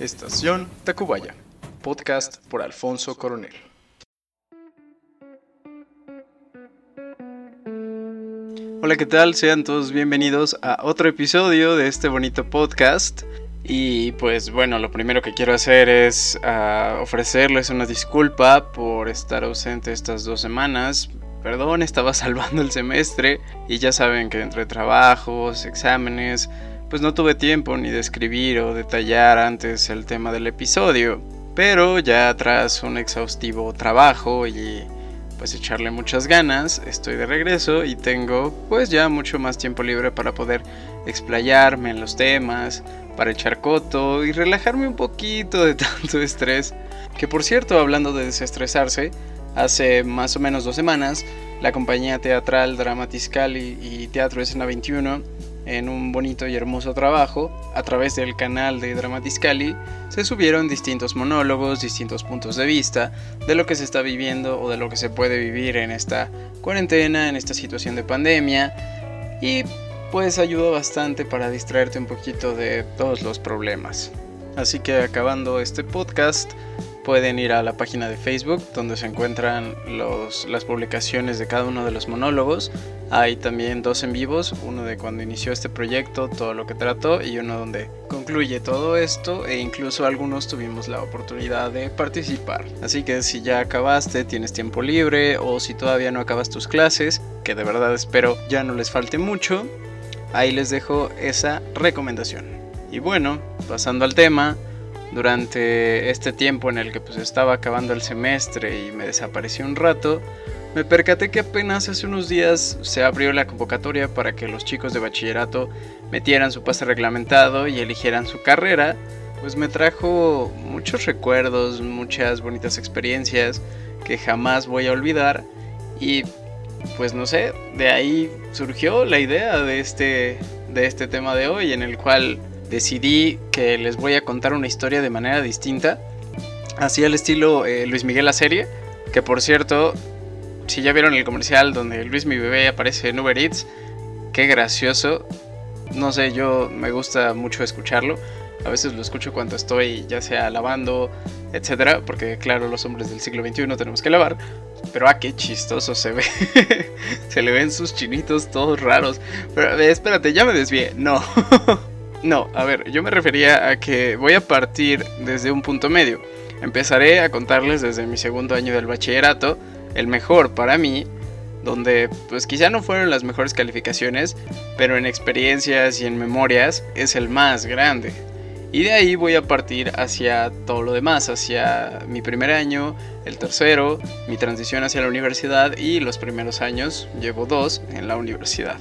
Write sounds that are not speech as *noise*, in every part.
Estación Tacubaya, podcast por Alfonso Coronel. Hola, ¿qué tal? Sean todos bienvenidos a otro episodio de este bonito podcast. Y pues bueno, lo primero que quiero hacer es ah, ofrecerles una disculpa por estar ausente estas dos semanas. Perdón, estaba *laughs* salvando el semestre y ya saben que entre trabajos, exámenes, pues no tuve tiempo ni de escribir o detallar antes el tema del episodio. Pero ya tras un exhaustivo trabajo y pues echarle muchas ganas, estoy de regreso y tengo pues ya mucho más tiempo libre para poder explayarme en los temas, para echar coto y relajarme un poquito de *laughs* tanto estrés. Que por cierto, hablando de desestresarse, hace más o menos dos semanas, la compañía teatral Dramatiscali y Teatro Escena 21 en un bonito y hermoso trabajo, a través del canal de Dramatiscali, se subieron distintos monólogos, distintos puntos de vista de lo que se está viviendo o de lo que se puede vivir en esta cuarentena, en esta situación de pandemia, y pues ayudó bastante para distraerte un poquito de todos los problemas. Así que acabando este podcast, pueden ir a la página de Facebook donde se encuentran las publicaciones de cada uno de los monólogos. Hay también dos en vivos, uno de cuando inició este proyecto, todo lo que trató, y uno donde concluye todo esto e incluso algunos tuvimos la oportunidad de participar. Así que si ya acabaste, tienes tiempo libre o si todavía no acabas tus clases, que de verdad espero ya no les falte mucho, ahí les dejo esa recomendación. Y bueno, pasando al tema, durante este tiempo en el que pues estaba acabando el semestre y me desaparecí un rato, me percaté que apenas hace unos días se abrió la convocatoria para que los chicos de bachillerato metieran su pase reglamentado y eligieran su carrera, pues me trajo muchos recuerdos, muchas bonitas experiencias que jamás voy a olvidar y pues no sé, de ahí surgió la idea de este, de este tema de hoy en el cual decidí que les voy a contar una historia de manera distinta, así al estilo eh, Luis Miguel la serie, que por cierto, si ya vieron el comercial donde Luis mi bebé aparece en Uber Eats, qué gracioso, no sé, yo me gusta mucho escucharlo, a veces lo escucho cuando estoy ya sea lavando, etcétera, porque claro, los hombres del siglo XXI tenemos que lavar, pero ah, qué chistoso se ve. *laughs* se le ven sus chinitos todos raros. Pero espérate, ya me desvié. No. *laughs* No, a ver, yo me refería a que voy a partir desde un punto medio. Empezaré a contarles desde mi segundo año del bachillerato, el mejor para mí, donde pues quizá no fueron las mejores calificaciones, pero en experiencias y en memorias es el más grande. Y de ahí voy a partir hacia todo lo demás, hacia mi primer año, el tercero, mi transición hacia la universidad y los primeros años, llevo dos en la universidad.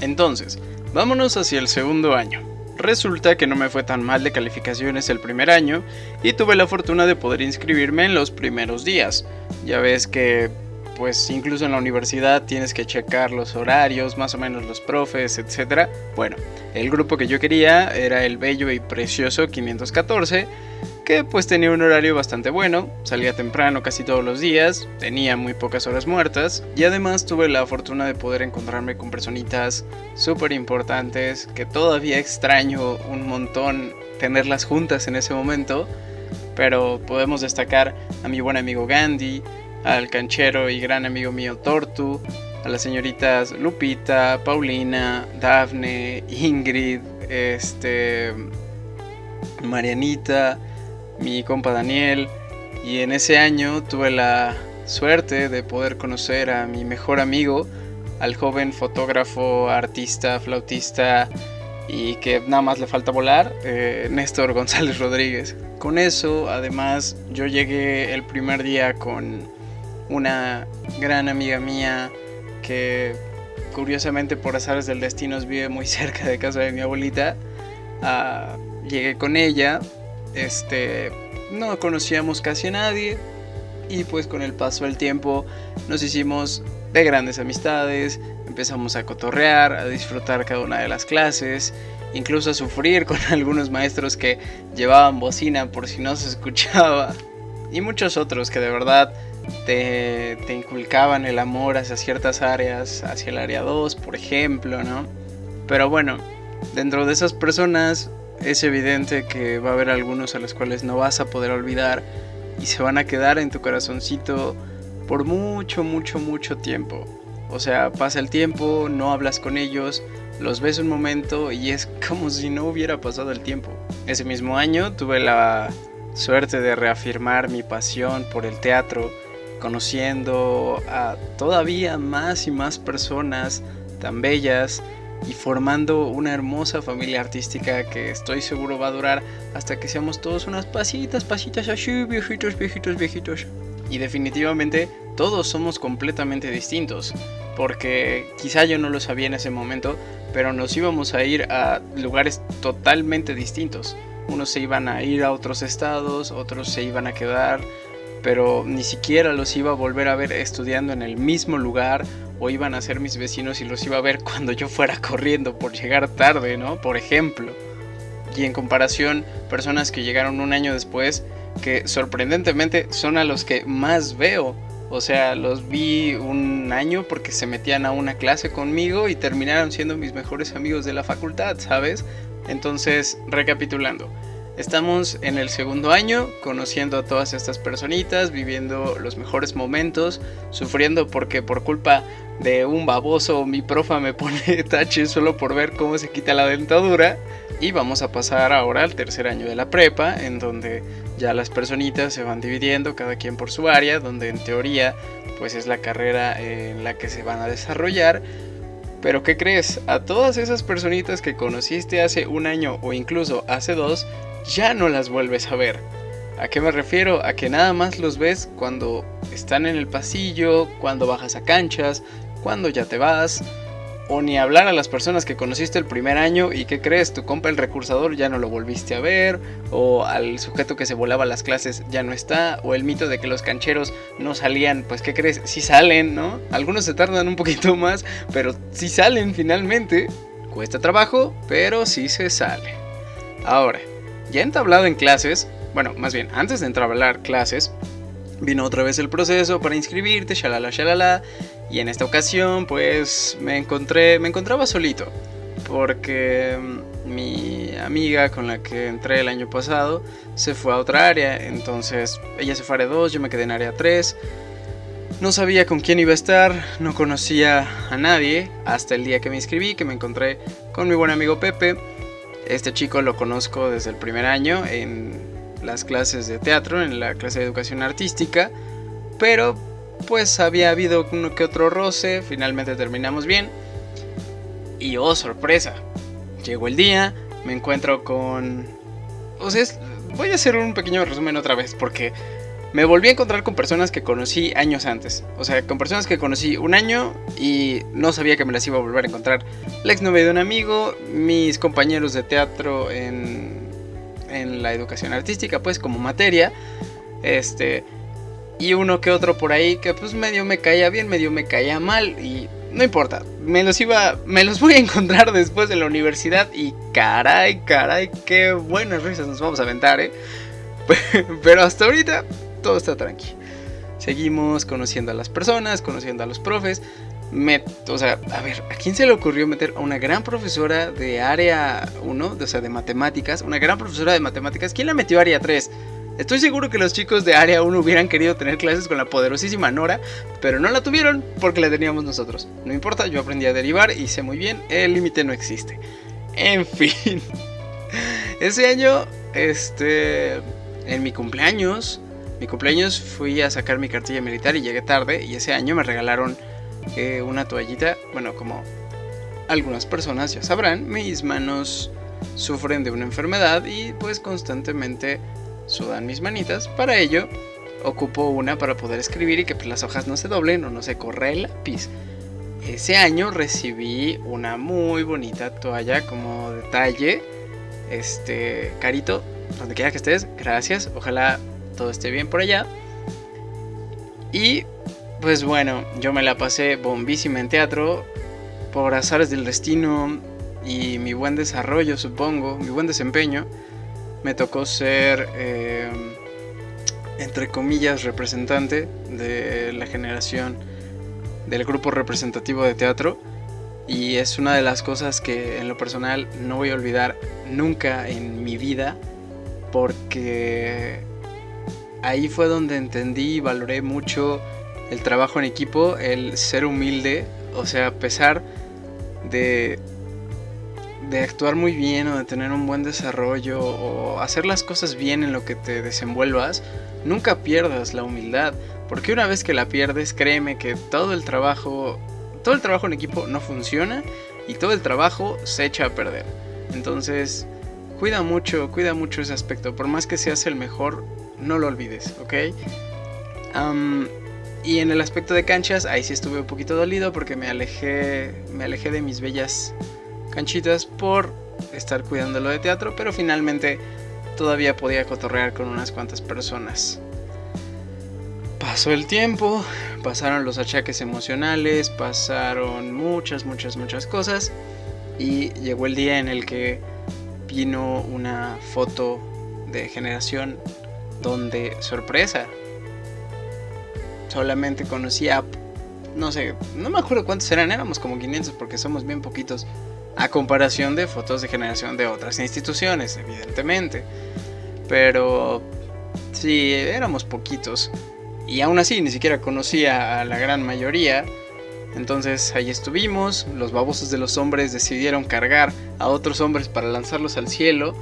Entonces, vámonos hacia el segundo año. Resulta que no me fue tan mal de calificaciones el primer año y tuve la fortuna de poder inscribirme en los primeros días. Ya ves que pues incluso en la universidad tienes que checar los horarios, más o menos los profes, etc. Bueno, el grupo que yo quería era el bello y precioso 514 que pues tenía un horario bastante bueno, salía temprano casi todos los días, tenía muy pocas horas muertas y además tuve la fortuna de poder encontrarme con personitas súper importantes que todavía extraño un montón tenerlas juntas en ese momento, pero podemos destacar a mi buen amigo Gandhi, al canchero y gran amigo mío Tortu, a las señoritas Lupita, Paulina, Dafne, Ingrid, este Marianita, mi compa Daniel, y en ese año tuve la suerte de poder conocer a mi mejor amigo, al joven fotógrafo, artista, flautista y que nada más le falta volar, eh, Néstor González Rodríguez. Con eso, además, yo llegué el primer día con una gran amiga mía que curiosamente por azares del destino vive muy *laughs* cerca de casa de mi abuelita. Ah, llegué con ella, este, no conocíamos casi a nadie y pues con el paso del tiempo nos hicimos de grandes amistades, empezamos a cotorrear, a disfrutar cada una de las clases, incluso a sufrir con *laughs* algunos maestros que llevaban bocina por si no se escuchaba y muchos otros que de verdad te, te inculcaban el amor hacia ciertas áreas, hacia el área 2 por ejemplo, ¿no? Pero bueno, dentro de esas personas es evidente que va a haber algunos a los cuales no vas a poder olvidar y se van a quedar en tu corazoncito por mucho, mucho, mucho tiempo. O sea, pasa el tiempo, no hablas con ellos, los ves un momento y es *laughs* como si no hubiera pasado el tiempo. Ese mismo año tuve la suerte de reafirmar mi pasión por el teatro, conociendo a todavía más y más personas tan bellas y formando una hermosa familia artística que estoy seguro va a durar hasta que seamos todos unas pasitas, pasitas así, viejitos, viejitos, viejitos. Y definitivamente todos somos completamente distintos, porque quizá yo no lo sabía en ese momento, pero nos íbamos a ir a lugares totalmente distintos. Unos se iban a ir a otros estados, otros se iban a quedar, pero ni siquiera los iba a volver a ver estudiando en el mismo lugar o iban a ser mis vecinos y los iba a ver *laughs* cuando yo fuera corriendo por llegar tarde, ¿no? Por ejemplo. Y en comparación, personas que llegaron un año después, que sorprendentemente son a los que más veo o sea, los vi un año porque se metían a una clase conmigo y terminaron siendo mis mejores amigos de la facultad, ¿sabes? Entonces, recapitulando. Estamos en el segundo año, conociendo a todas estas personitas, viviendo los mejores momentos, sufriendo porque por culpa de un baboso mi profa me pone *laughs* tache solo por ver cómo se quita la dentadura. Y vamos a pasar ahora al tercer año de la prepa, en donde ya las personitas se van dividiendo, cada quien por su área, donde en teoría pues es la carrera en la que se van a desarrollar. Pero ¿qué crees? A todas esas personitas que conociste hace un año o incluso hace dos, ya no las vuelves a ver. ¿A qué me refiero? A que nada más los ves cuando están en el pasillo, cuando bajas a canchas, cuando ya te vas, o ni hablar a las personas que conociste el primer año y que crees, tu compa el recursador ya no lo volviste a ver, o al sujeto que se volaba las clases ya no está, o el mito de que los cancheros no salían, pues ¿qué crees? Sí salen, ¿no? Algunos se tardan un poquito más, pero sí salen finalmente. Cuesta trabajo, pero sí se sale. Ahora, ya entablado en clases, bueno, más bien, antes de entablar clases, vino otra vez el proceso para inscribirte, shalala, shalala. Y en esta ocasión, pues me encontré, me encontraba solito. Porque mm, mi amiga con la que entré el año pasado se fue a otra área. Entonces ella se fue a área 2, yo me quedé en área 3. No sabía con quién iba a estar, no conocía a nadie hasta el día que me inscribí, que me encontré con mi buen amigo Pepe. Este chico lo conozco desde el primer año en las clases de teatro, en la clase de educación artística, pero pues había habido uno que otro roce, finalmente terminamos bien. Y oh, sorpresa, llegó el día, me encuentro con... O sea, voy a hacer un pequeño resumen otra vez, porque me volví a encontrar con personas que conocí años antes. O sea, con personas que conocí un año y no sabía que me las iba a volver a encontrar. La exnovia de un amigo, mis compañeros de teatro en, en la educación artística, pues como materia. Este, y uno que otro por ahí que pues medio me caía bien, medio me caía mal y no importa, me los iba, me los voy a encontrar después de la universidad y caray, caray, qué buenas risas nos vamos a aventar, ¿eh? *laughs* Pero hasta ahorita todo está tranquilo. Seguimos conociendo a las personas, conociendo a los profes. Me, o sea, a ver, ¿a quién se le ocurrió meter a una gran profesora de área 1, o sea, de matemáticas? Una gran profesora de matemáticas. ¿Quién la metió a área 3? Estoy seguro que los chicos de Área 1 hubieran querido tener clases con la poderosísima Nora, pero no la tuvieron porque la teníamos nosotros. No importa, yo aprendí a derivar y sé muy bien, el límite no existe. En fin. *laughs* Ese año, este, en mi cumpleaños, mi cumpleaños fui a sacar mi cartilla militar y llegué tarde y ese año me regalaron eh, una toallita, bueno, como algunas personas ya sabrán, mis manos sufren de una enfermedad y pues constantemente sudan mis manitas. Para ello, ocupo una para poder escribir y que pues, las hojas no se doblen o no se corre el lápiz. Ese año recibí una muy bonita toalla como detalle. Este, Carito, donde quiera que estés, gracias. Ojalá todo esté bien por allá. Y pues bueno, yo me la pasé bombísima en teatro por azares del destino y mi buen desarrollo, supongo, mi buen desempeño me tocó ser, eh, entre comillas, representante de la generación del grupo representativo de teatro. Y es una de las cosas que en lo personal no voy a olvidar nunca en mi vida. Porque ahí fue donde entendí y valoré mucho el trabajo en equipo, el ser humilde. O sea, a pesar de, de actuar muy bien o de tener un buen desarrollo o hacer las cosas bien en lo que te desenvuelvas, nunca pierdas la humildad. Porque una vez que la pierdes, créeme que todo el trabajo, todo el trabajo en equipo no funciona y todo el trabajo se echa a perder. Entonces, cuida mucho, cuida mucho ese aspecto. Por más que seas el mejor, no lo olvides, ¿ok? y en el aspecto de canchas, ahí sí estuve un poquito dolido porque me alejé, me alejé de mis bellas canchitas por estar cuidándolo de teatro, pero finalmente todavía podía cotorrear con unas cuantas personas. Pasó el tiempo, pasaron los achaques emocionales, pasaron muchas, muchas, muchas cosas y llegó el día en el que vino una foto de generación donde, sorpresa, solamente conocía, no sé, no me acuerdo cuántos eran, éramos como 500 porque somos bien poquitos, a comparación de fotos de generación de otras instituciones, evidentemente. Pero sí, éramos poquitos. Y aún así, ni siquiera conocía a la gran mayoría. Entonces ahí estuvimos, los babosos de los hombres decidieron cargar a otros hombres para lanzarlos al cielo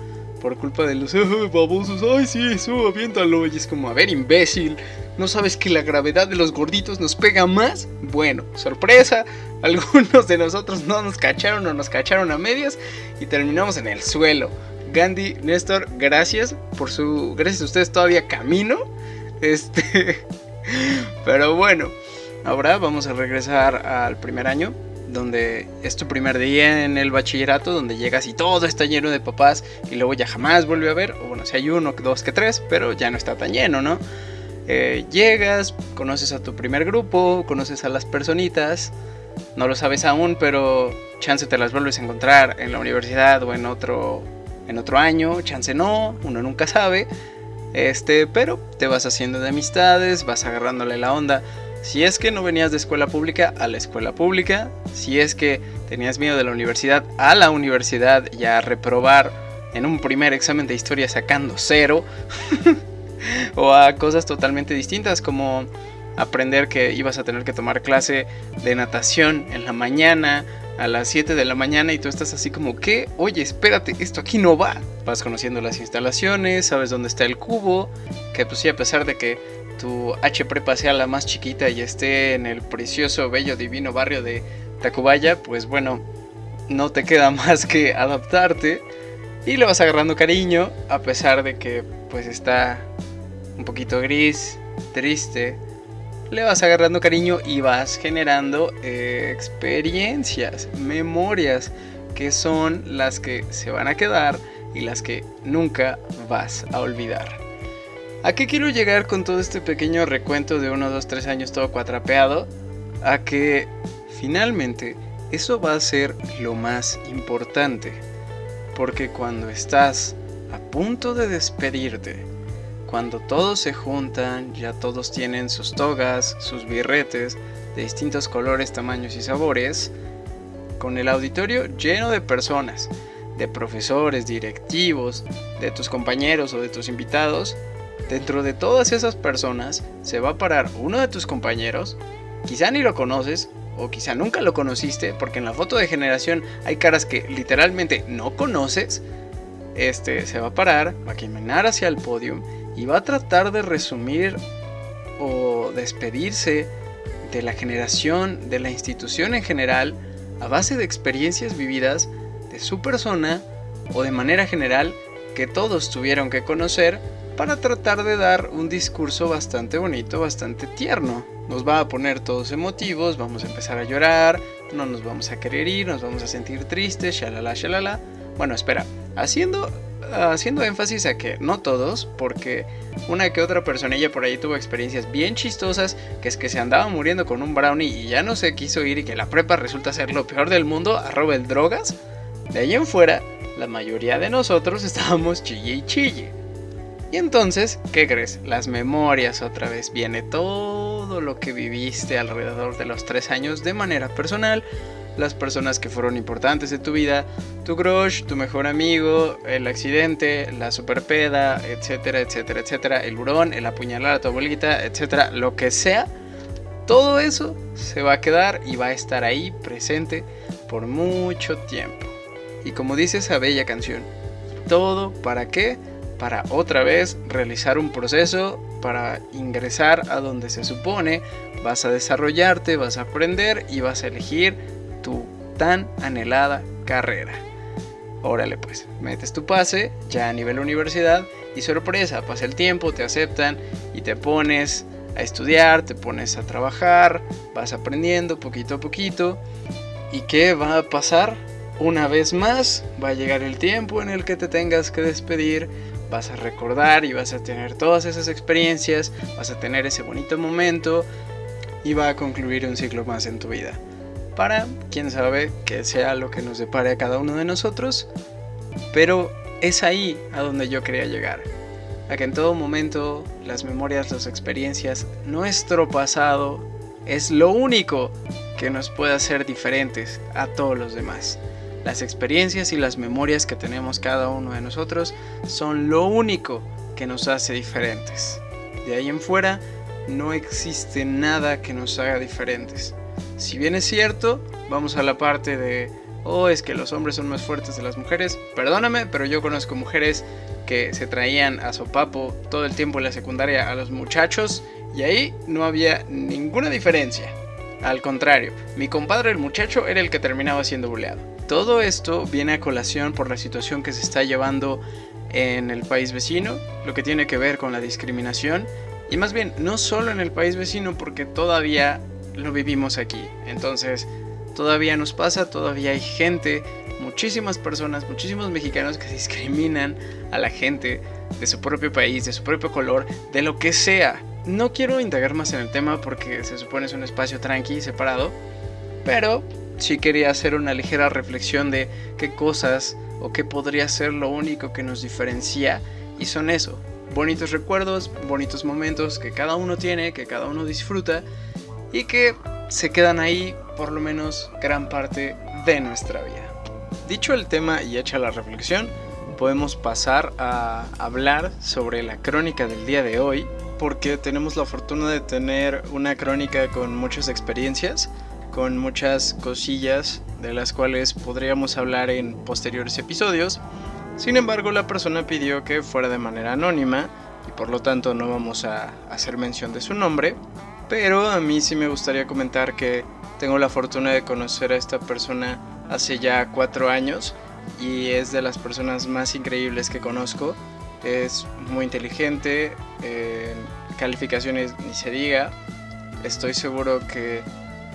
por culpa de los *laughs* babosos. Ay, sí, eso, aviéntalo. Y es como, a ver, imbécil, ¿no sabes que la gravedad de los gorditos nos pega más? Bueno, sorpresa, *laughs* algunos de nosotros no nos cacharon o nos cacharon a medias y terminamos en el suelo. Gandhi, Néstor, gracias por su. Gracias a ustedes todavía camino. Este. *laughs* Pero bueno, ahora vamos a regresar al primer año donde es tu primer día en el bachillerato, donde llegas y todo está lleno de papás y luego ya jamás vuelve a ver, o bueno, si hay uno, dos que tres, pero ya no está tan lleno, ¿no? Eh, llegas, conoces a tu primer grupo, conoces a las personitas, no lo sabes aún, pero chance te las vuelves a encontrar en la universidad o en otro, en otro año, chance no, uno nunca sabe, este, pero te vas haciendo de amistades, vas agarrándole la onda. Si es que no venías de escuela pública a la escuela pública, si es que tenías miedo de la universidad a la universidad y a reprobar en un primer examen de historia sacando cero, *laughs* o a cosas totalmente distintas como aprender que ibas a tener que tomar clase de natación en la mañana a las 7 de la mañana y tú estás así como que, oye, espérate, esto aquí no va. Vas conociendo las instalaciones, sabes dónde está el cubo, que pues sí, a pesar de que tu H prepa sea la más chiquita y esté en el precioso, bello, divino barrio de Tacubaya, pues bueno, no te queda *laughs* más que adaptarte y le vas agarrando cariño a pesar de que pues está un poquito gris, triste. Le vas agarrando cariño y vas generando eh, experiencias, memorias que son las que se van a quedar y las que nunca vas a olvidar. ¿A qué quiero llegar con todo este pequeño recuento de 1, 2, 3 años todo cuatrapeado? A que finalmente eso va a ser lo más importante. Porque cuando estás a punto de despedirte, cuando todos se juntan, ya todos tienen sus togas, sus birretes de distintos colores, tamaños y sabores, con el auditorio lleno de personas, de profesores, directivos, de tus compañeros o de tus invitados, Dentro de todas esas personas se va a parar uno de tus compañeros, quizá ni lo conoces o quizá nunca lo conociste, porque en la foto de generación hay caras que literalmente no conoces. Este se va a parar, va a caminar hacia el podio y va a tratar de resumir o despedirse de la generación, de la institución en general, a base de experiencias vividas de su persona o de manera general que todos tuvieron que conocer para tratar de dar un discurso bastante bonito, bastante tierno. Nos va a poner todos emotivos, vamos a empezar a llorar, no nos vamos a querer ir, nos vamos a sentir tristes, shalala, shalala. Bueno, espera, haciendo, haciendo énfasis a que no todos, porque una que otra personilla por ahí tuvo experiencias bien chistosas, que es que se andaba muriendo con un brownie y ya no se quiso ir y que la prepa resulta ser lo peor del mundo, arroba el drogas. De ahí en fuera, la mayoría de nosotros *laughs* estábamos chille y chille. Y entonces, ¿qué crees? Las memorias otra vez. Viene todo lo que viviste alrededor de los tres años de manera personal, las personas que fueron importantes en tu vida, tu crush, tu mejor amigo, el accidente, la superpeda, etcétera, etcétera, etcétera, el hurón, el apuñalar a tu abuelita, etcétera, lo que sea, todo eso se va a quedar y va a estar ahí presente por mucho tiempo. Y como dice esa bella canción, todo para qué? Para otra vez realizar un proceso, para ingresar a donde se supone, vas a desarrollarte, vas a aprender y vas a elegir tu tan anhelada carrera. Órale pues, metes tu pase ya a nivel universidad y sorpresa, pasa el tiempo, te aceptan y te pones a estudiar, te pones a trabajar, vas aprendiendo poquito a poquito. ¿Y qué va a pasar? Una vez más va a llegar el tiempo en el que te tengas que despedir, vas a recordar y vas a tener todas esas experiencias, vas a tener ese bonito momento y va a concluir un ciclo más en tu vida para, quién sabe, que sea lo que nos depare a cada uno de nosotros, pero es ahí a donde yo quería llegar, a que en todo momento las memorias, las experiencias, nuestro pasado es lo único que nos puede hacer diferentes a todos los demás. Las experiencias y las memorias que tenemos cada uno de nosotros son lo único que nos hace diferentes. De ahí en fuera no existe nada que nos haga diferentes. Si bien es cierto, vamos a la parte de, oh, es que los hombres son más fuertes de las mujeres. Perdóname, pero yo conozco mujeres que se traían a sopapo todo el tiempo en la secundaria a los muchachos y ahí no había ninguna diferencia. Al contrario, mi compadre el muchacho era el que terminaba siendo buleado. Todo esto viene a colación por la situación que se está llevando en el país vecino, lo que tiene que ver con la discriminación, y más bien no solo en el país vecino porque todavía lo vivimos aquí. Entonces, todavía nos pasa, todavía hay gente, muchísimas personas, muchísimos mexicanos que discriminan a la gente de su propio país, de su propio color, de lo que sea. No quiero indagar más en el tema porque se supone es un espacio tranqui, separado, pero sí quería hacer una ligera reflexión de qué cosas o qué podría ser lo único que nos diferencia y son eso, bonitos recuerdos, bonitos momentos que cada uno tiene, que cada uno disfruta y que se quedan ahí por lo menos gran parte de nuestra vida. Dicho el tema y hecha la reflexión, podemos pasar a hablar sobre la crónica del día de hoy, porque tenemos la fortuna de tener una crónica con muchas experiencias, con muchas cosillas de las cuales podríamos hablar en posteriores episodios. Sin embargo, la persona pidió que fuera de manera anónima y por lo tanto no vamos a hacer mención de su nombre, pero a mí sí me gustaría comentar que tengo la fortuna de conocer a esta persona hace ya cuatro años y es de las personas más increíbles que conozco. Es muy inteligente, calificaciones ni se diga. Estoy seguro que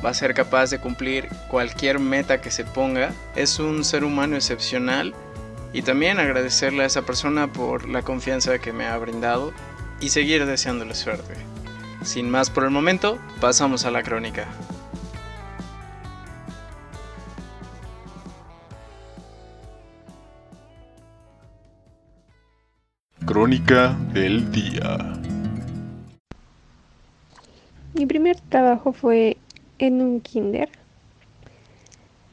va a ser capaz de cumplir cualquier meta que se ponga. Es un ser humano excepcional y también agradecerle a esa persona por la confianza que me ha brindado y seguir deseándole suerte. Sin más por el momento, pasamos a la crónica. Crónica del día. Mi primer trabajo fue en un kinder.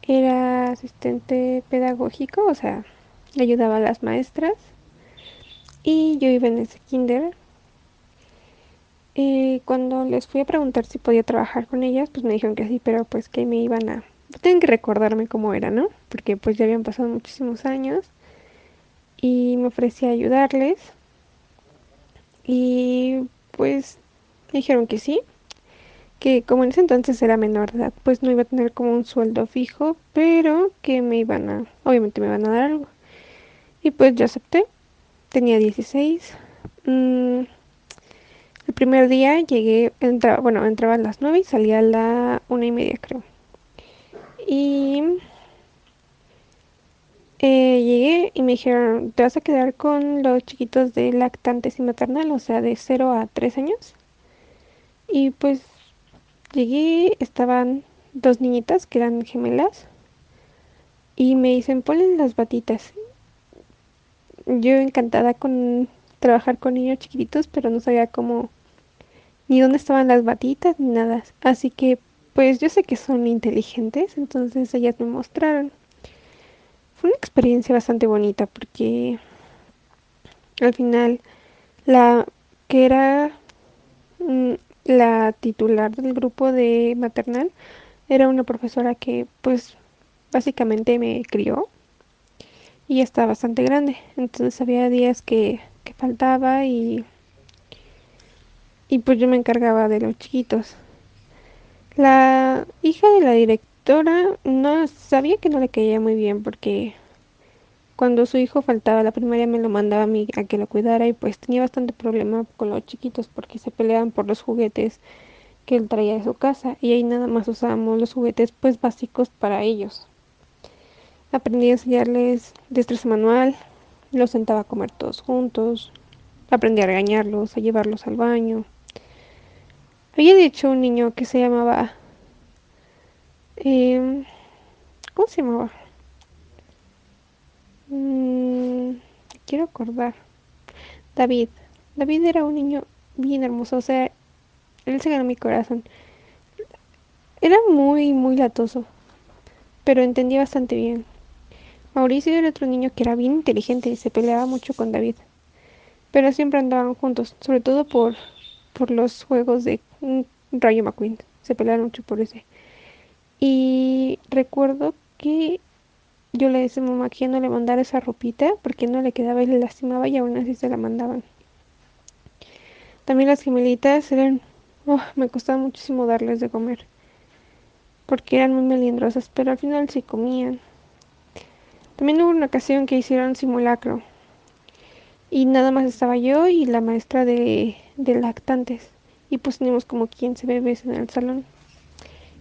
Era asistente pedagógico, o sea, le ayudaba a las maestras. Y yo iba en ese kinder eh, cuando les fui a preguntar si podía trabajar con ellas, pues me dijeron que sí, pero pues que me iban a... Tienen que recordarme cómo era, ¿no? Porque pues ya habían pasado muchísimos años y me ofrecí a ayudarles y pues dijeron que sí, que como en ese entonces era menor de edad, pues no iba a tener como un sueldo fijo, pero que me iban a, obviamente me iban a dar algo. Y pues yo acepté, tenía 16. El primer día llegué, entraba, bueno, entraba a las 9 y salía a la una y media, creo. Y eh, llegué y me dijeron, te vas a quedar con los chiquitos de lactantes y maternal, o sea, de 0 a 3 años. Y pues llegué, estaban dos niñitas que eran gemelas y me dicen, ponle las batitas. Yo encantada con trabajar con niños chiquititos, pero no sabía cómo ni dónde estaban las batitas ni nada. Así que pues yo sé que son inteligentes, entonces ellas me mostraron. Fue una experiencia bastante bonita porque al final la que era mm, la titular del grupo de maternal era una profesora que pues básicamente me crió y está bastante grande. Entonces había días que, que faltaba y, y pues yo me encargaba de los chiquitos. La hija de la directora no sabía que no le caía muy bien porque cuando su hijo faltaba a la primaria me lo mandaba a mí a que lo cuidara y pues tenía bastante problema con los chiquitos porque se peleaban por los juguetes que él traía de su casa y ahí nada más usábamos los juguetes pues básicos para ellos. Aprendí a enseñarles destreza manual, los sentaba a comer todos juntos, aprendí a regañarlos, a llevarlos al baño. Había dicho un niño que se llamaba... Eh, ¿Cómo se llamaba? Mm, quiero acordar. David. David era un niño bien hermoso, o sea, él se ganó mi corazón. Era muy, muy latoso, pero entendía bastante bien. Mauricio era otro niño que era bien inteligente y se peleaba mucho con David. Pero siempre andaban juntos, sobre todo por, por los juegos de Rayo McQueen. Se peleaban mucho por ese. Y recuerdo que yo le decía a mamá que no le mandara esa ropita porque no le quedaba y le lastimaba y aún así se la mandaban. También las gemelitas eran... Oh, me costaba muchísimo darles de comer porque eran muy melindrosas, pero al final sí comían. También hubo una ocasión que hicieron simulacro y nada más estaba yo y la maestra de, de lactantes y pues teníamos como 15 bebés en el salón.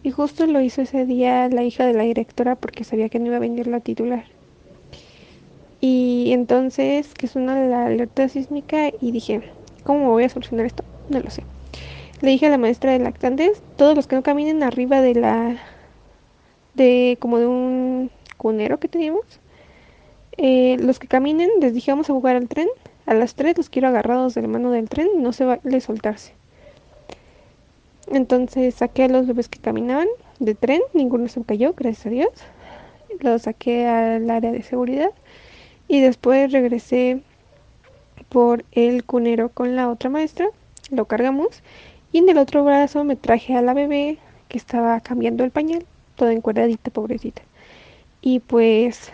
Y justo lo hizo ese día la hija de la directora porque sabía que no iba a venir la titular. Y entonces que suena la alerta sísmica y dije, ¿cómo voy a solucionar esto? No lo sé. Le dije a la maestra de lactantes, todos los que no caminen arriba de la de como de un cunero que teníamos, eh, los que caminen, les dije vamos a jugar al tren. A las tres los quiero agarrados de la mano del tren y no se va a soltarse. Entonces saqué a los bebés que caminaban de tren, ninguno se cayó, gracias a Dios. Los saqué al área de seguridad y después regresé por el cunero con la otra maestra, lo cargamos y en el otro brazo me traje a la bebé que estaba cambiando el pañal, toda encuadradita, pobrecita. Y pues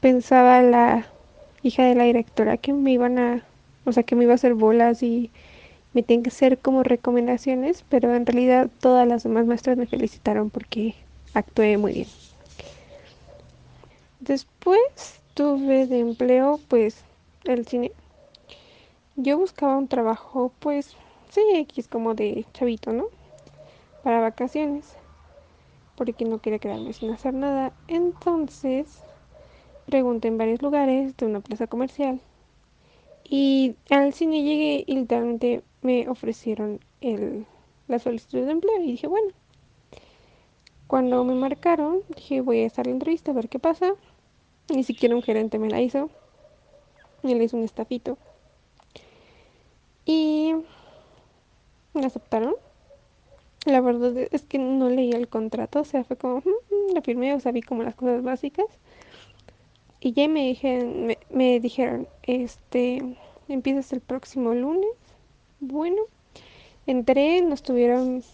pensaba la hija de la directora que me iban a, o sea, que me iba a hacer bolas y tienen que hacer como recomendaciones, pero en realidad todas las demás maestras me felicitaron porque actué muy bien. Después tuve de empleo pues el cine. Yo buscaba un trabajo pues sí, X como de chavito, ¿no? Para vacaciones. Porque no quería quedarme sin hacer nada. Entonces pregunté en varios lugares de una plaza comercial. Y al cine llegué y literalmente me ofrecieron el, la solicitud de empleo y dije, bueno. Cuando me marcaron, dije, voy a estar en la entrevista a ver qué pasa. Ni siquiera un gerente me la hizo. Me le hizo un estafito. Y me aceptaron. La verdad es que no leí el contrato, o sea, fue como, la firmé, o sea, vi como las cosas básicas. Y ya me dijeron, me, me dijeron, este, empiezas el próximo lunes. Bueno, entré, nos tuvieron,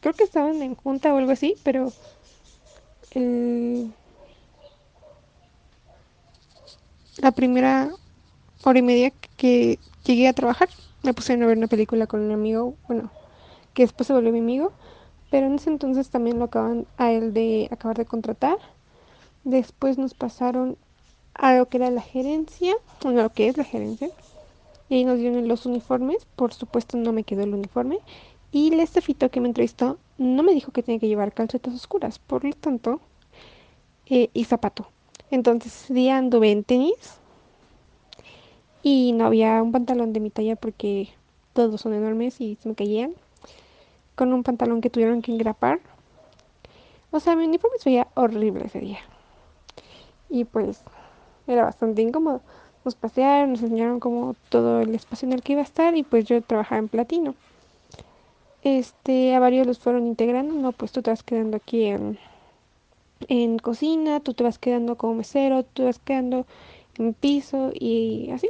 creo que estaban en junta o algo así, pero el, la primera hora y media que llegué a trabajar me puse a ver una película con un amigo, bueno, que después se volvió mi amigo, pero en ese entonces también lo acaban a él de acabar de contratar. Después nos pasaron a lo que era la gerencia, bueno, lo que es la gerencia, y nos dieron los uniformes. Por supuesto, no me quedó el uniforme. Y el estafito que me entrevistó no me dijo que tenía que llevar calcetas oscuras, por lo tanto, eh, y zapato. Entonces, ese día anduve en tenis y no había un pantalón de mi talla porque todos son enormes y se me caían. Con un pantalón que tuvieron que engrapar. O sea, mi uniforme se veía horrible ese día. Y pues era bastante incómodo nos pasearon, nos enseñaron como todo el espacio en el que iba a estar y pues yo trabajaba en platino. este, a varios los fueron integrando, no, pues tú te vas quedando aquí en, en cocina, tú te vas quedando como mesero, tú te vas quedando en piso y así.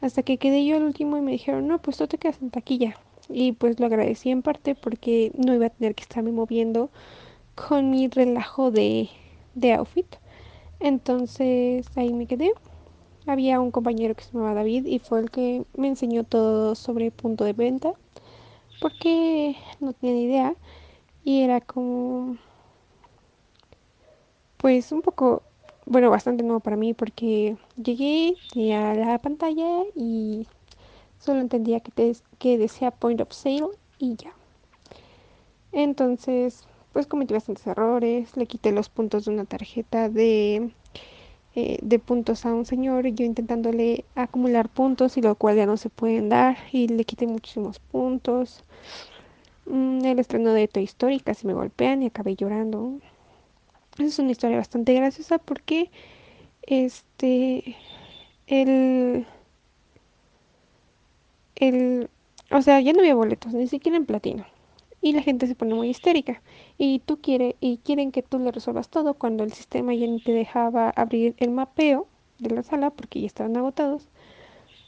Hasta que quedé yo el último y me dijeron, no, pues tú te quedas en taquilla. Y pues lo agradecí en parte porque no iba a tener que estarme moviendo con mi relajo de, de outfit. Entonces ahí me quedé. Había un compañero que se llamaba David y fue el que me enseñó todo sobre punto de venta porque no tenía ni idea y era como pues un poco bueno bastante nuevo para mí porque llegué tenía la pantalla y solo entendía que, que decía point of sale y ya. Entonces pues cometí bastantes errores le quité los puntos de una tarjeta de eh, de puntos a un señor y yo intentándole acumular puntos y lo cual ya no se pueden dar y le quité muchísimos puntos Mm, el estreno de Toy Story casi me golpean y acabé llorando. Es una historia bastante graciosa porque este el el o sea, ya no había boletos, ni siquiera en platino. Y la gente se pone muy histérica. Y tú quiere, y quieren que tú le resuelvas todo cuando el sistema ya no te dejaba abrir el mapeo de la sala porque ya estaban agotados.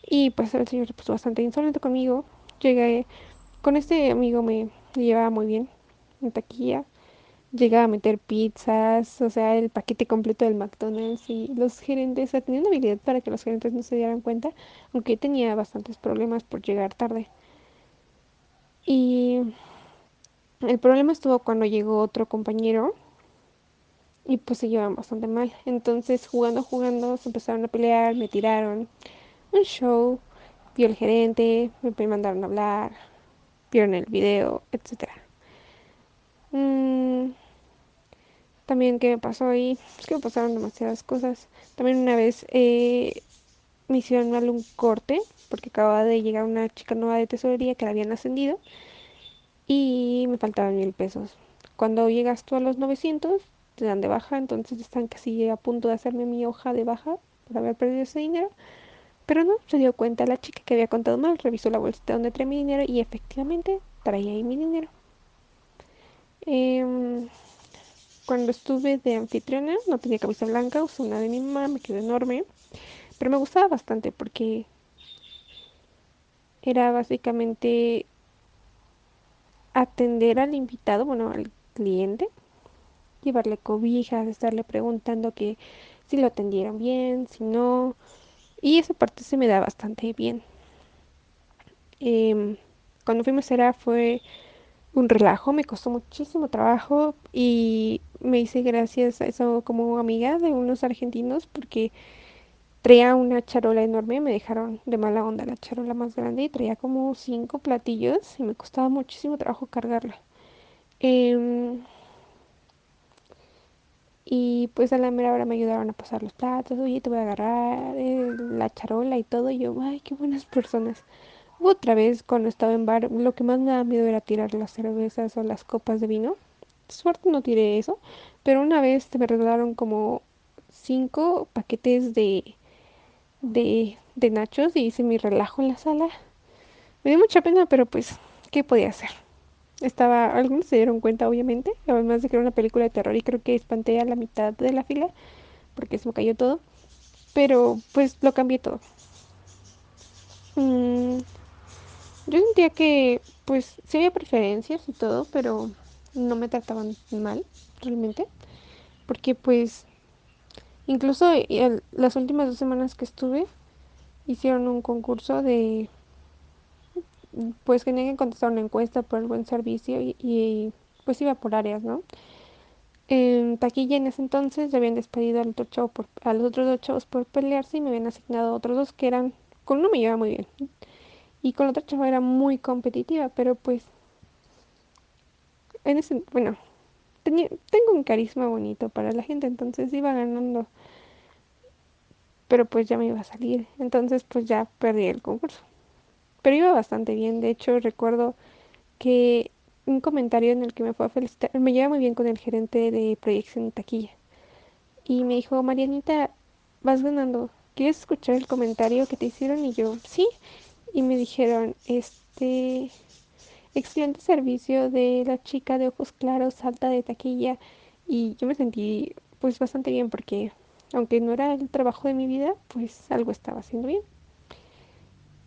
Y pues el señor se puso bastante insolente conmigo. Llegué con este amigo me llevaba muy bien en taquilla. Llegaba a meter pizzas, o sea, el paquete completo del McDonald's y los gerentes, o sea, habilidad para que los gerentes no se dieran cuenta, aunque tenía bastantes problemas por llegar tarde. Y el problema estuvo cuando llegó otro compañero y pues se llevaban bastante mal. Entonces, jugando, jugando, se empezaron a pelear, me tiraron un show, vio el gerente, me mandaron a hablar, vieron el video, etc. Mm, también qué me pasó ahí, es que me pasaron demasiadas cosas. También una vez eh, me hicieron mal un corte porque acababa de llegar una chica nueva de tesorería que la habían ascendido y me faltaban mil pesos. Cuando llegas tú a los 900 te dan de baja, entonces están casi a punto de hacerme mi hoja de baja por haber perdido ese dinero. Pero no, se dio cuenta la chica que había contado mal, revisó la bolsita donde traía mi dinero y efectivamente traía ahí mi dinero. Eh, cuando estuve de anfitriona no tenía camisa blanca, usé una de mi mamá, me quedó enorme, pero me gustaba bastante porque era básicamente atender al invitado, bueno, al cliente, llevarle cobijas, estarle preguntando que si lo atendieron bien, si no, y esa parte se me da bastante bien. Eh, cuando fui mesera fue un relajo, me costó muchísimo trabajo y me hice gracias a eso como amiga de unos argentinos porque traía una charola enorme, me dejaron de mala onda la charola más grande y traía como cinco platillos y me costaba muchísimo trabajo cargarla. Eh, y pues a la mera hora me ayudaron a pasar los platos, oye, te voy a agarrar eh, la charola y todo. Y yo, ay, qué buenas personas. Otra vez, cuando estaba en bar, lo que más me daba miedo era tirar las cervezas o las copas de vino. Suerte no tiré eso, pero una vez me regalaron como cinco paquetes de, de, de nachos y hice mi relajo en la sala. Me dio mucha pena, pero pues, ¿qué podía hacer? Estaba, algunos se dieron cuenta, obviamente, además de que era una película de terror y creo que espanté a la mitad de la fila porque se me cayó todo. Pero pues lo cambié todo. Mm, yo sentía que pues sí había preferencias y todo, pero no me trataban mal, realmente. Porque pues incluso las últimas dos semanas que estuve hicieron un concurso de pues que que contestar una encuesta por el buen servicio y, pues iba por áreas, ¿no? En taquilla en ese entonces ya habían despedido al otro chavo por, a los otros dos chavos por pelearse y me habían asignado otros dos que eran, con uno me llevaba muy bien y con otro chavo era muy competitiva, pero pues en ese, bueno, tenía, tengo un carisma bonito para la gente, entonces iba ganando, pero pues ya me iba a salir, entonces pues ya perdí el concurso pero iba bastante bien. De hecho, recuerdo que un comentario en el que me fue a felicitar, me lleva muy bien con el gerente de proyección taquilla. Y me dijo, Marianita, vas ganando. ¿Quieres escuchar el comentario que te hicieron? Y yo, sí. Y me dijeron, este, excelente servicio de la chica de ojos claros, alta de taquilla y yo me sentí pues bastante bien porque aunque no era el trabajo de mi vida, pues algo estaba haciendo bien.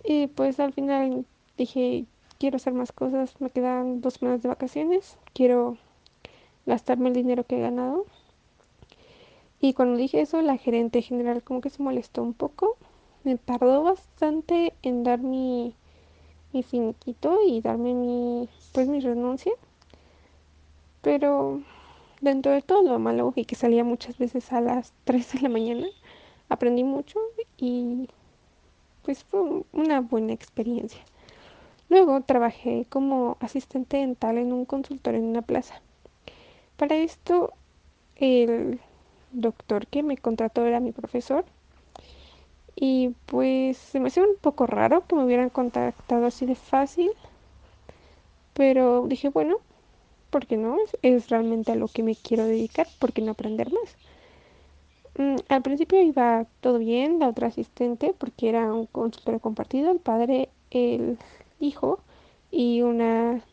Y pues al final dije, quiero hacer más cosas, me quedan dos semanas de vacaciones, quiero gastarme el dinero que he ganado. Y cuando dije eso, la gerente general como que se molestó un poco. Me tardó bastante en dar mi, mi finiquito y darme mi, pues mi renuncia. Pero dentro de todo lo malo y que salía muchas veces a las *laughs* 3 de la mañana, aprendí mucho y pues fue una buena experiencia. Luego trabajé como asistente dental en un consultorio en una plaza. Para esto, el doctor que me contrató era mi profesor. Y pues se me hacía un poco raro que me hubieran contactado así de fácil. Pero dije, bueno, ¿por qué no? Es, realmente a lo que me quiero dedicar, ¿por qué no aprender más? Mm, al principio iba todo bien, la otra asistente, porque era un consultorio compartido, el padre, el hijo y una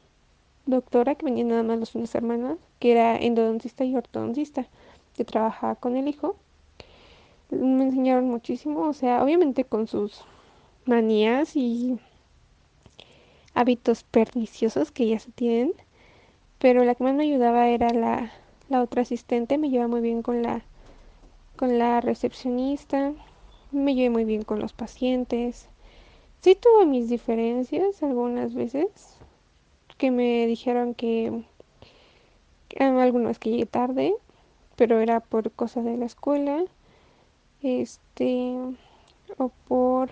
doctora que venía nada más los de semana, que era endodoncista y ortodoncista, que trabajaba con el hijo. Me enseñaron muchísimo, o sea, obviamente con sus manías y hábitos perniciosos que ya se tienen, pero la que más me ayudaba era la, la otra asistente, me llevaba muy bien con la con la recepcionista, me llevé muy bien con los pacientes. Sí tuve mis diferencias algunas veces, que me dijeron que algunas que llegué tarde, pero era por cosas de la escuela, este, o por,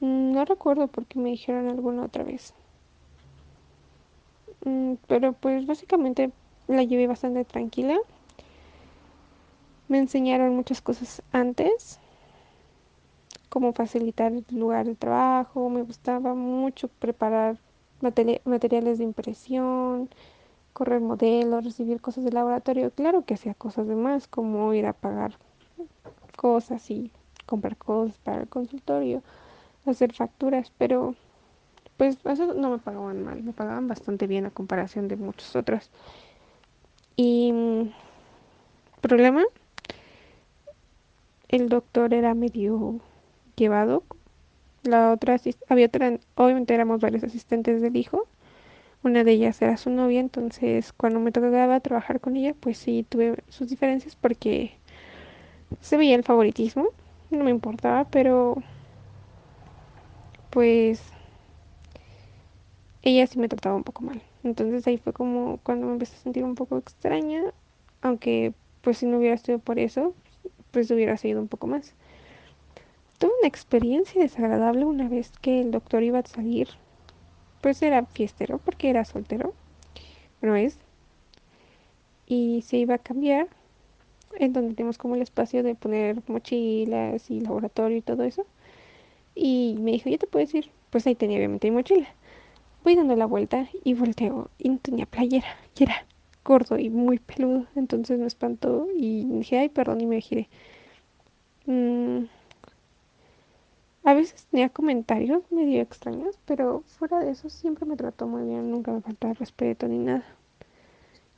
mm, no recuerdo por qué me dijeron alguna otra vez. Mm, pero pues básicamente la llevé bastante tranquila. Me enseñaron muchas cosas antes, como facilitar el lugar de trabajo, me gustaba mucho preparar materiales de impresión, correr modelos, recibir cosas de laboratorio. Claro que hacía cosas de más, como ir a pagar cosas y comprar cosas para el consultorio, hacer facturas, pero pues eso no me pagaban mal, me pagaban bastante bien a comparación de muchos otros. Y mm, problema, el doctor era medio llevado la otra, había otra, obviamente éramos varios asistentes del hijo. Una de ellas era su novia, entonces cuando me tocaba trabajar con ella, pues sí tuve sus diferencias porque se veía el favoritismo, no me importaba, pero pues ella sí me trataba un poco mal. Entonces ahí fue como cuando me empecé a sentir un poco extraña, aunque pues si no hubiera sido por eso, pues hubiera sido un poco más. Tuve una experiencia desagradable una vez que el doctor iba a salir. Pues era fiestero porque era soltero. No es. Y se iba a cambiar. En donde tenemos como el espacio de poner mochilas y laboratorio y todo eso. Y me dijo, ¿ya te puedes ir? Pues ahí tenía obviamente mi mochila. Voy dando la vuelta y volteo y no tenía playera. Y era gordo y muy peludo. Entonces me espantó y dije, ay, perdón, y me giré. Mm, a veces tenía comentarios medio extraños, pero fuera de eso siempre me trató muy bien, nunca me faltaba respeto ni nada.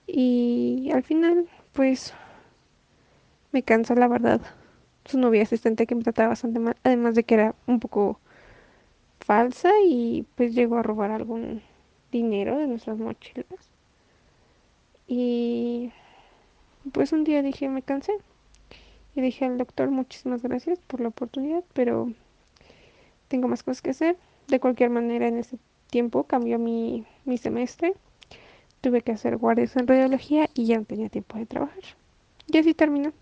Y al final, pues, me cansó la verdad. Su novia asistente que me trataba bastante mal, además de que era un poco falsa y pues llegó a robar algún dinero de nuestras mochilas. Y pues un día dije, me cansé. Y dije al doctor, muchísimas gracias por la oportunidad, pero tengo más cosas que hacer. De cualquier manera, en ese tiempo cambió mi, mi semestre. Tuve que hacer guardias en radiología y ya no tenía tiempo de trabajar. Y así terminó.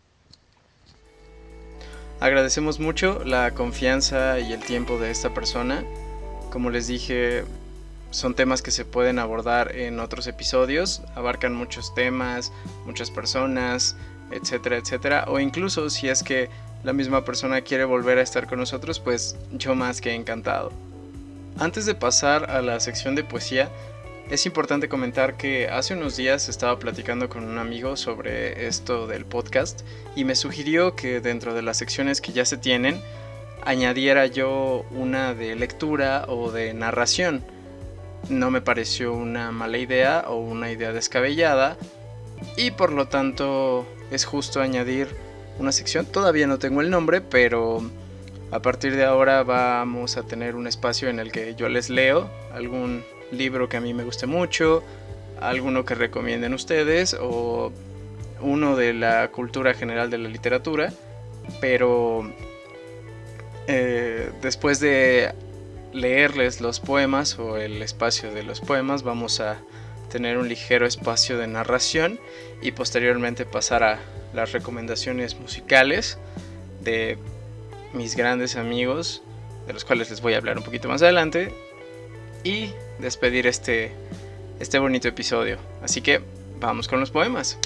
Agradecemos mucho la confianza y el tiempo de esta persona. Como les dije, son temas que se pueden abordar en otros episodios, abarcan muchos temas, muchas personas, etcétera, etcétera. O incluso si es que la misma persona quiere volver a estar con nosotros, pues yo más que encantado. Antes de pasar a la sección de poesía, es importante comentar que hace unos días estaba platicando con un amigo sobre esto del podcast y me sugirió que dentro de las secciones que ya se tienen añadiera yo una de lectura o de narración. no me pareció una mala idea o una idea descabellada y por lo tanto es justo añadir una sección, todavía no tengo el nombre, pero a partir de ahora vamos a tener un espacio en el que yo les leo algún libro que a mí me guste mucho, alguno que recomienden ustedes o uno de la cultura general de la literatura, pero eh, después de leerles los poemas o el espacio de los poemas vamos a tener un ligero espacio de narración y posteriormente pasar a las recomendaciones musicales de mis grandes amigos, de los cuales les voy a hablar un poquito más adelante, y despedir este, este bonito episodio. Así que vamos con los poemas.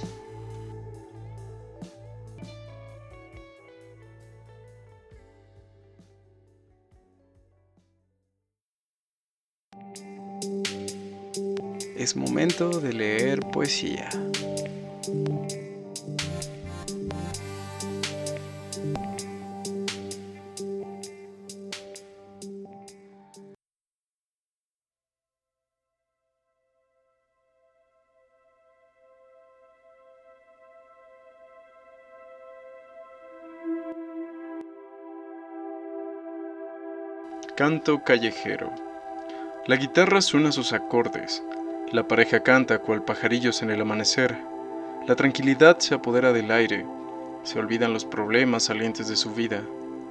Es momento de leer poesía. Canto callejero. La guitarra suena sus acordes. La pareja canta cual pajarillos en el amanecer. La tranquilidad se apodera del aire. Se olvidan los problemas salientes de su vida.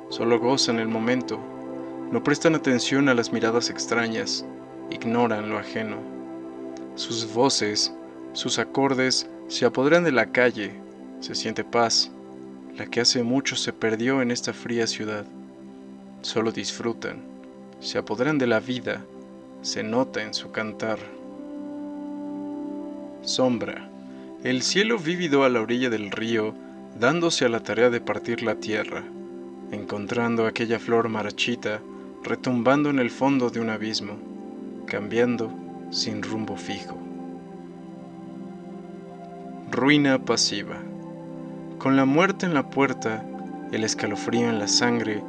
Solo gozan el momento. No prestan atención a las miradas extrañas. Ignoran lo ajeno. Sus voces, sus acordes se apoderan de la calle. Se siente paz, la que hace mucho se perdió en esta fría ciudad. Solo disfrutan se apoderan de la vida, se nota en su cantar. Sombra. El cielo vívido a la orilla del río, dándose a la tarea de partir la tierra, encontrando aquella flor marchita, retumbando en el fondo de un abismo, cambiando sin rumbo fijo. Ruina pasiva. Con la muerte en la puerta, el escalofrío en la sangre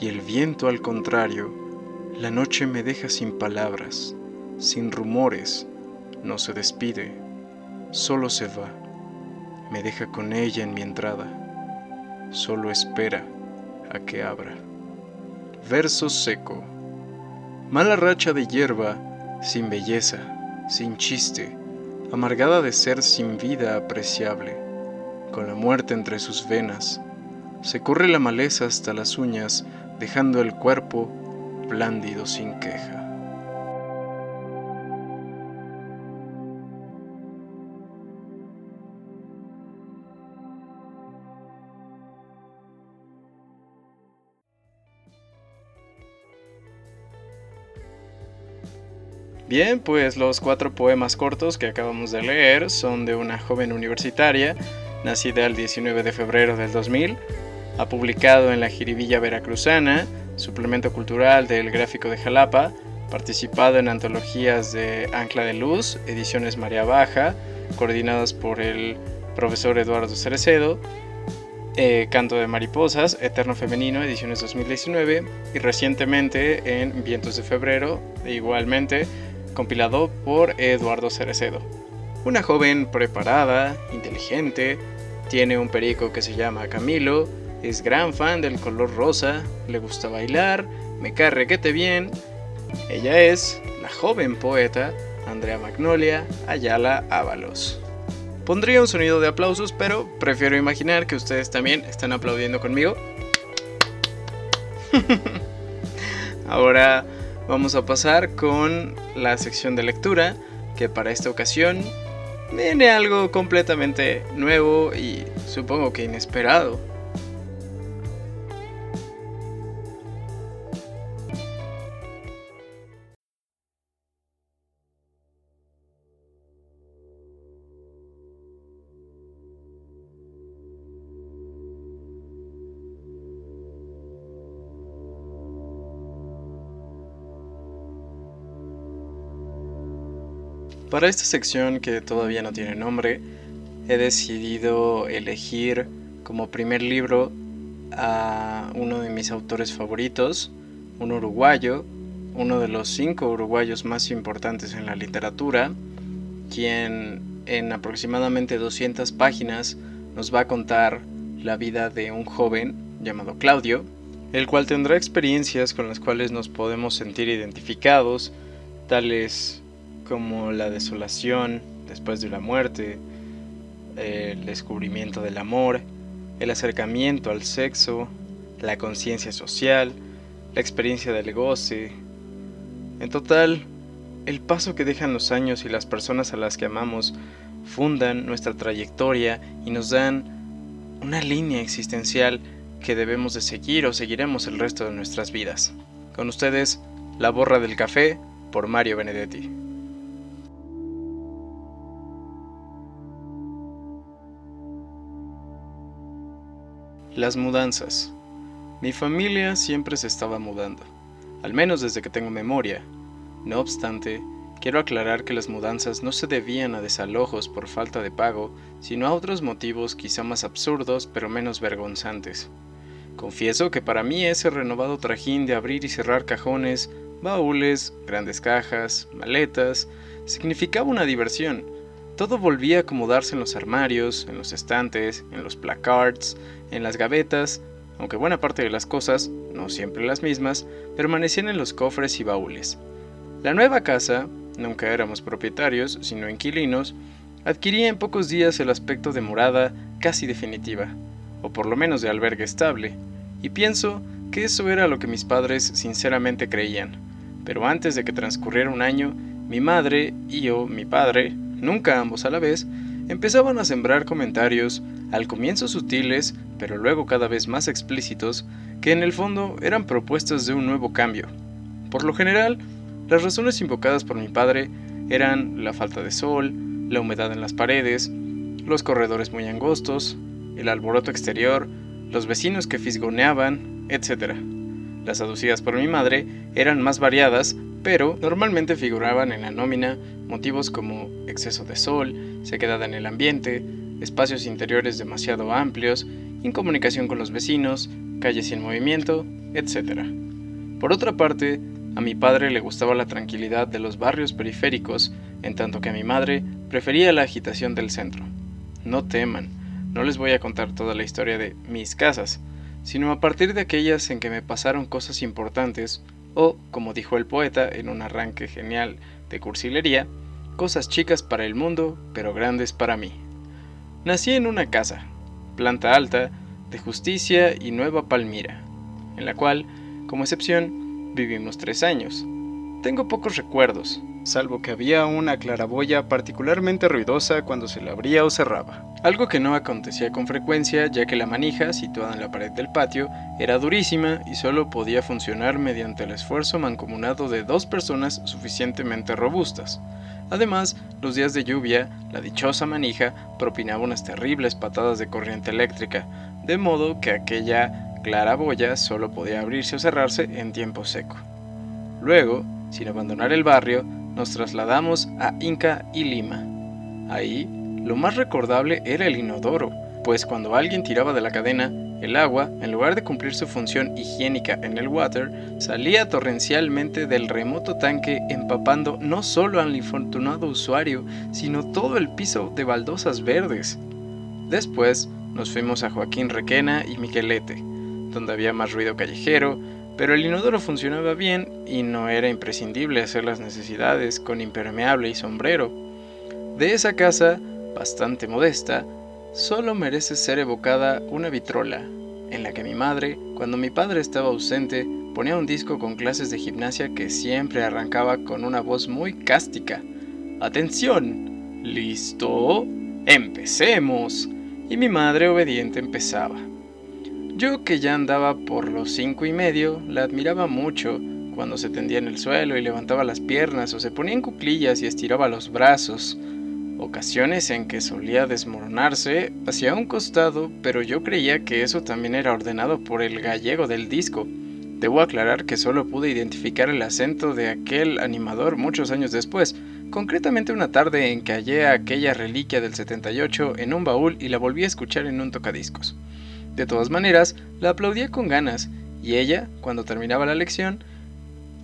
y el viento al contrario, la noche me deja sin palabras, sin rumores, no se despide, solo se va, me deja con ella en mi entrada, solo espera a que abra. Verso seco. Mala racha de hierba, sin belleza, sin chiste, amargada de ser sin vida apreciable, con la muerte entre sus venas, se corre la maleza hasta las uñas, dejando el cuerpo plándido sin queja. Bien, pues los cuatro poemas cortos que acabamos de leer son de una joven universitaria, nacida el 19 de febrero del 2000, ha publicado en la Jiribilla Veracruzana, suplemento cultural del Gráfico de Jalapa, participado en antologías de Ancla de Luz, ediciones María Baja, coordinadas por el profesor Eduardo Cerecedo, eh, Canto de Mariposas, Eterno Femenino, ediciones 2019, y recientemente en Vientos de Febrero, igualmente compilado por Eduardo Cerecedo. Una joven preparada, inteligente, tiene un perico que se llama Camilo, es gran fan del color rosa, le gusta bailar, me cae requete bien. Ella es la joven poeta Andrea Magnolia Ayala Ábalos. Pondría un sonido de aplausos, pero prefiero imaginar que ustedes también están aplaudiendo conmigo. *laughs* Ahora vamos a pasar con la sección de lectura, que para esta ocasión viene algo completamente nuevo y supongo que inesperado. Para esta sección que todavía no tiene nombre, he decidido elegir como primer libro a uno de mis autores favoritos, un uruguayo, uno de los cinco uruguayos más importantes en la literatura, quien en aproximadamente 200 páginas nos va a contar la vida de un joven llamado Claudio, el cual tendrá experiencias con las cuales nos podemos sentir identificados, tales como la desolación después de la muerte, el descubrimiento del amor, el acercamiento al sexo, la conciencia social, la experiencia del goce. En total, el paso que dejan los años y las personas a las que amamos fundan nuestra trayectoria y nos dan una línea existencial que debemos de seguir o seguiremos el resto de nuestras vidas. Con ustedes, La Borra del Café por Mario Benedetti. Las mudanzas. Mi familia siempre se estaba mudando, al menos desde que tengo memoria. No obstante, quiero aclarar que las mudanzas no se debían a desalojos por falta de pago, sino a otros motivos quizá más absurdos pero menos vergonzantes. Confieso que para mí ese renovado trajín de abrir y cerrar cajones, baúles, grandes cajas, maletas, significaba una diversión. Todo volvía a acomodarse en los armarios, en los estantes, en los placards, en las gavetas, aunque buena parte de las cosas, no siempre las mismas, permanecían en los cofres y baúles. La nueva casa, nunca éramos propietarios, sino inquilinos, adquiría en pocos días el aspecto de morada casi definitiva o por lo menos de albergue estable, y pienso que eso era lo que mis padres sinceramente creían. Pero antes de que transcurriera un año, mi madre y yo, mi padre, nunca ambos a la vez, empezaban a sembrar comentarios, al comienzo sutiles, pero luego cada vez más explícitos, que en el fondo eran propuestas de un nuevo cambio. Por lo general, las razones invocadas por mi padre eran la falta de sol, la humedad en las paredes, los corredores muy angostos, el alboroto exterior, los vecinos que fisgoneaban, etc. Las aducidas por mi madre eran más variadas, pero normalmente figuraban en la nómina motivos como exceso de sol, sequedad en el ambiente, espacios interiores demasiado amplios, incomunicación con los vecinos, calles sin movimiento, etc. Por otra parte, a mi padre le gustaba la tranquilidad de los barrios periféricos, en tanto que a mi madre prefería la agitación del centro. No teman, no les voy a contar toda la historia de mis casas, sino a partir de aquellas en que me pasaron cosas importantes, o, como dijo el poeta en un arranque genial de cursilería, cosas chicas para el mundo, pero grandes para mí. Nací en una casa, planta alta, de Justicia y Nueva Palmira, en la cual, como excepción, vivimos tres años. Tengo pocos recuerdos, salvo que había una claraboya particularmente ruidosa cuando se la abría o cerraba. Algo que no acontecía con frecuencia ya que la manija, situada en la pared del patio, era durísima y solo podía funcionar mediante el esfuerzo mancomunado de dos personas suficientemente robustas. Además, los días de lluvia, la dichosa manija propinaba unas terribles patadas de corriente eléctrica, de modo que aquella claraboya solo podía abrirse o cerrarse en tiempo seco. Luego, sin abandonar el barrio, nos trasladamos a Inca y Lima. Ahí, lo más recordable era el inodoro, pues cuando alguien tiraba de la cadena, el agua, en lugar de cumplir su función higiénica en el water, salía torrencialmente del remoto tanque empapando no solo al infortunado usuario, sino todo el piso de baldosas verdes. Después nos fuimos a Joaquín Requena y Miquelete, donde había más ruido callejero, pero el inodoro funcionaba bien y no era imprescindible hacer las necesidades con impermeable y sombrero. De esa casa, bastante modesta, solo merece ser evocada una vitrola, en la que mi madre, cuando mi padre estaba ausente, ponía un disco con clases de gimnasia que siempre arrancaba con una voz muy cástica. ¡Atención! ¿Listo? ¡Empecemos! Y mi madre obediente empezaba. Yo que ya andaba por los cinco y medio, la admiraba mucho cuando se tendía en el suelo y levantaba las piernas o se ponía en cuclillas y estiraba los brazos. Ocasiones en que solía desmoronarse hacia un costado, pero yo creía que eso también era ordenado por el gallego del disco. Debo aclarar que solo pude identificar el acento de aquel animador muchos años después, concretamente una tarde en que hallé aquella reliquia del 78 en un baúl y la volví a escuchar en un tocadiscos. De todas maneras, la aplaudía con ganas, y ella, cuando terminaba la lección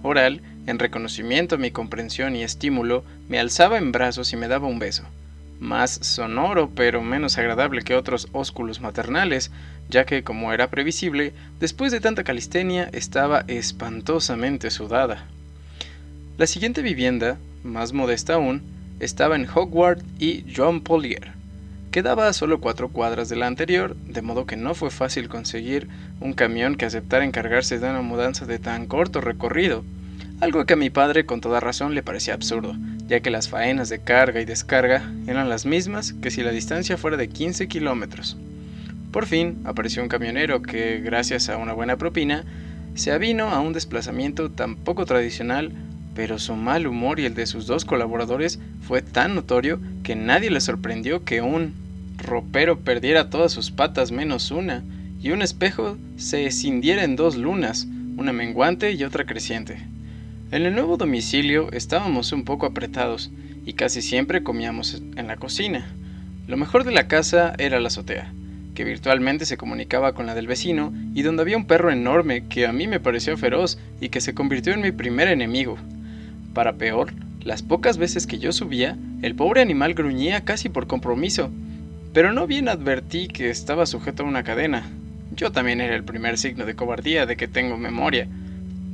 oral, en reconocimiento a mi comprensión y estímulo, me alzaba en brazos y me daba un beso. Más sonoro pero menos agradable que otros ósculos maternales, ya que, como era previsible, después de tanta calistenia estaba espantosamente sudada. La siguiente vivienda, más modesta aún, estaba en Hogwarts y John Polier. Quedaba a solo cuatro cuadras de la anterior, de modo que no fue fácil conseguir un camión que aceptara encargarse de una mudanza de tan corto recorrido, algo que a mi padre con toda razón le parecía absurdo, ya que las faenas de carga y descarga eran las mismas que si la distancia fuera de 15 kilómetros. Por fin apareció un camionero que, gracias a una buena propina, se avino a un desplazamiento tan poco tradicional pero su mal humor y el de sus dos colaboradores fue tan notorio que nadie le sorprendió que un ropero perdiera todas sus patas menos una, y un espejo se escindiera en dos lunas, una menguante y otra creciente. En el nuevo domicilio estábamos un poco apretados, y casi siempre comíamos en la cocina. Lo mejor de la casa era la azotea, que virtualmente se comunicaba con la del vecino, y donde había un perro enorme que a mí me pareció feroz y que se convirtió en mi primer enemigo. Para peor, las pocas veces que yo subía, el pobre animal gruñía casi por compromiso, pero no bien advertí que estaba sujeto a una cadena. Yo también era el primer signo de cobardía de que tengo memoria.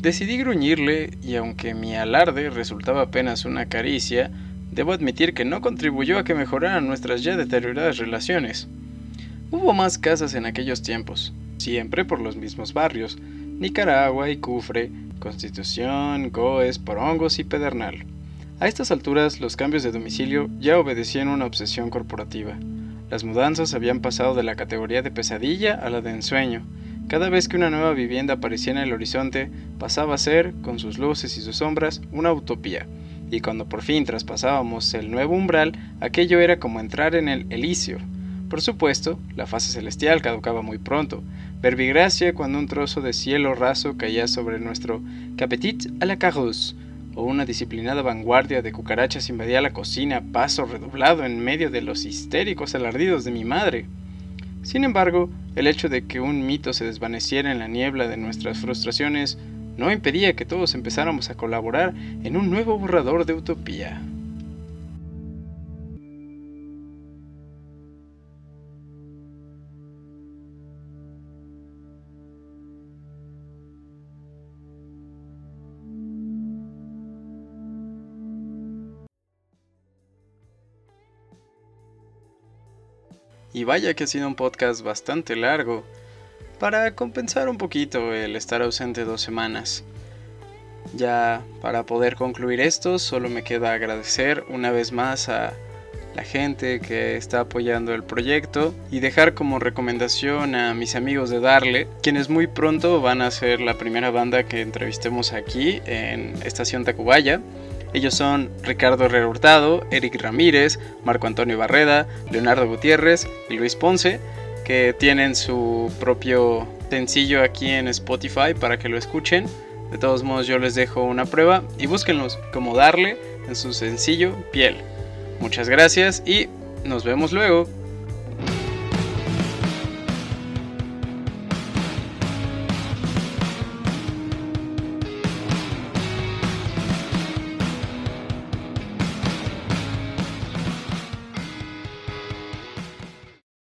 Decidí gruñirle y aunque mi alarde resultaba apenas una caricia, debo admitir que no contribuyó a que mejoraran nuestras ya deterioradas relaciones. Hubo más casas en aquellos tiempos, siempre por los mismos barrios, Nicaragua y Cufre, Constitución, Goes, Porongos y Pedernal. A estas alturas, los cambios de domicilio ya obedecían una obsesión corporativa. Las mudanzas habían pasado de la categoría de pesadilla a la de ensueño. Cada vez que una nueva vivienda aparecía en el horizonte, pasaba a ser, con sus luces y sus sombras, una utopía. Y cuando por fin traspasábamos el nuevo umbral, aquello era como entrar en el Elíseo. Por supuesto, la fase celestial caducaba muy pronto, Verbigracia cuando un trozo de cielo raso caía sobre nuestro capetit a la carrosse, o una disciplinada vanguardia de cucarachas invadía la cocina paso redoblado en medio de los histéricos alardidos de mi madre. Sin embargo, el hecho de que un mito se desvaneciera en la niebla de nuestras frustraciones no impedía que todos empezáramos a colaborar en un nuevo borrador de utopía. Y vaya que ha sido un podcast bastante largo, para compensar un poquito el estar ausente dos semanas. Ya para poder concluir esto, solo me queda agradecer una vez más a la gente que está apoyando el proyecto y dejar como recomendación a mis amigos de Darle, quienes muy pronto van a ser la primera banda que entrevistemos aquí en Estación Tacubaya. Ellos son Ricardo Herrera Hurtado, Eric Ramírez, Marco Antonio Barreda, Leonardo Gutiérrez y Luis Ponce, que tienen su propio sencillo aquí en Spotify para que lo escuchen. De todos modos yo les dejo una prueba y búsquenlos como darle en su sencillo piel. Muchas gracias y nos vemos luego.